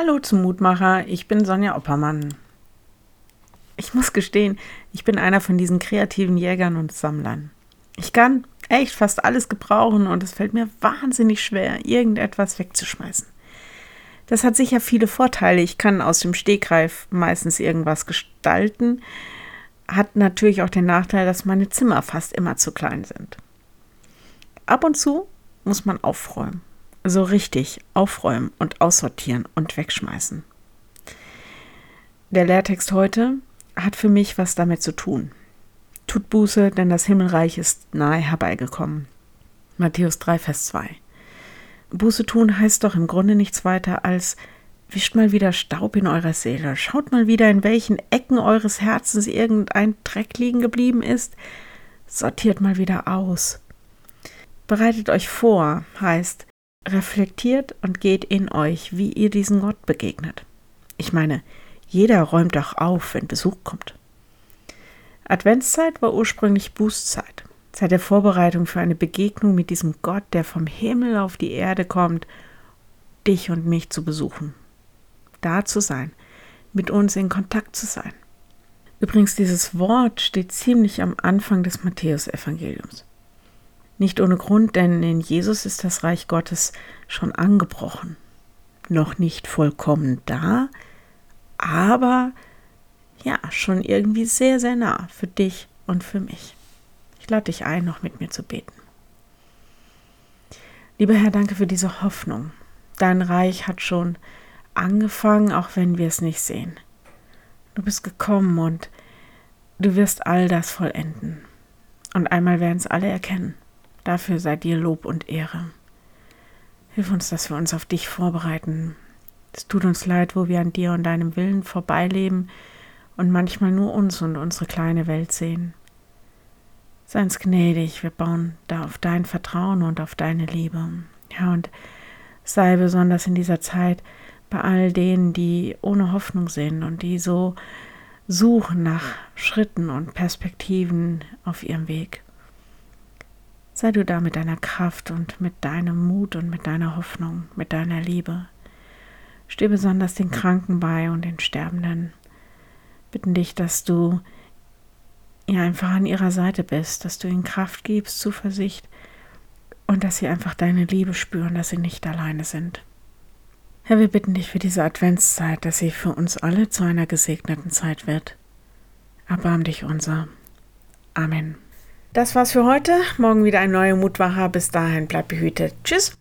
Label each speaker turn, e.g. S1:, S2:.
S1: Hallo zum Mutmacher, ich bin Sonja Oppermann. Ich muss gestehen, ich bin einer von diesen kreativen Jägern und Sammlern. Ich kann echt fast alles gebrauchen und es fällt mir wahnsinnig schwer, irgendetwas wegzuschmeißen. Das hat sicher viele Vorteile. Ich kann aus dem Stegreif meistens irgendwas gestalten. Hat natürlich auch den Nachteil, dass meine Zimmer fast immer zu klein sind. Ab und zu muss man aufräumen so richtig aufräumen und aussortieren und wegschmeißen. Der Lehrtext heute hat für mich was damit zu tun. Tut Buße, denn das Himmelreich ist nahe herbeigekommen. Matthäus 3, Vers 2. Buße tun heißt doch im Grunde nichts weiter als wischt mal wieder Staub in eurer Seele, schaut mal wieder, in welchen Ecken eures Herzens irgendein Dreck liegen geblieben ist, sortiert mal wieder aus. Bereitet euch vor, heißt, reflektiert und geht in euch, wie ihr diesen Gott begegnet. Ich meine, jeder räumt doch auf, wenn Besuch kommt. Adventszeit war ursprünglich Bußzeit, Zeit der Vorbereitung für eine Begegnung mit diesem Gott, der vom Himmel auf die Erde kommt, dich und mich zu besuchen. Da zu sein, mit uns in Kontakt zu sein. Übrigens, dieses Wort steht ziemlich am Anfang des Matthäusevangeliums. Nicht ohne Grund, denn in Jesus ist das Reich Gottes schon angebrochen. Noch nicht vollkommen da, aber ja, schon irgendwie sehr, sehr nah für dich und für mich. Ich lade dich ein, noch mit mir zu beten. Lieber Herr, danke für diese Hoffnung. Dein Reich hat schon angefangen, auch wenn wir es nicht sehen. Du bist gekommen und du wirst all das vollenden. Und einmal werden es alle erkennen. Dafür sei dir Lob und Ehre. Hilf uns, dass wir uns auf dich vorbereiten. Es tut uns leid, wo wir an dir und deinem Willen vorbeileben und manchmal nur uns und unsere kleine Welt sehen. Sei uns gnädig, wir bauen da auf dein Vertrauen und auf deine Liebe. Ja, und sei besonders in dieser Zeit bei all denen, die ohne Hoffnung sind und die so suchen nach Schritten und Perspektiven auf ihrem Weg. Sei du da mit deiner Kraft und mit deinem Mut und mit deiner Hoffnung, mit deiner Liebe. Steh besonders den Kranken bei und den Sterbenden. Bitten dich, dass du ja einfach an ihrer Seite bist, dass du ihnen Kraft gibst, Zuversicht und dass sie einfach deine Liebe spüren, dass sie nicht alleine sind. Herr, wir bitten dich für diese Adventszeit, dass sie für uns alle zu einer gesegneten Zeit wird. Erbarm dich unser. Amen. Das war's für heute. Morgen wieder ein neuer Mutwacher. Bis dahin, bleib behütet. Tschüss.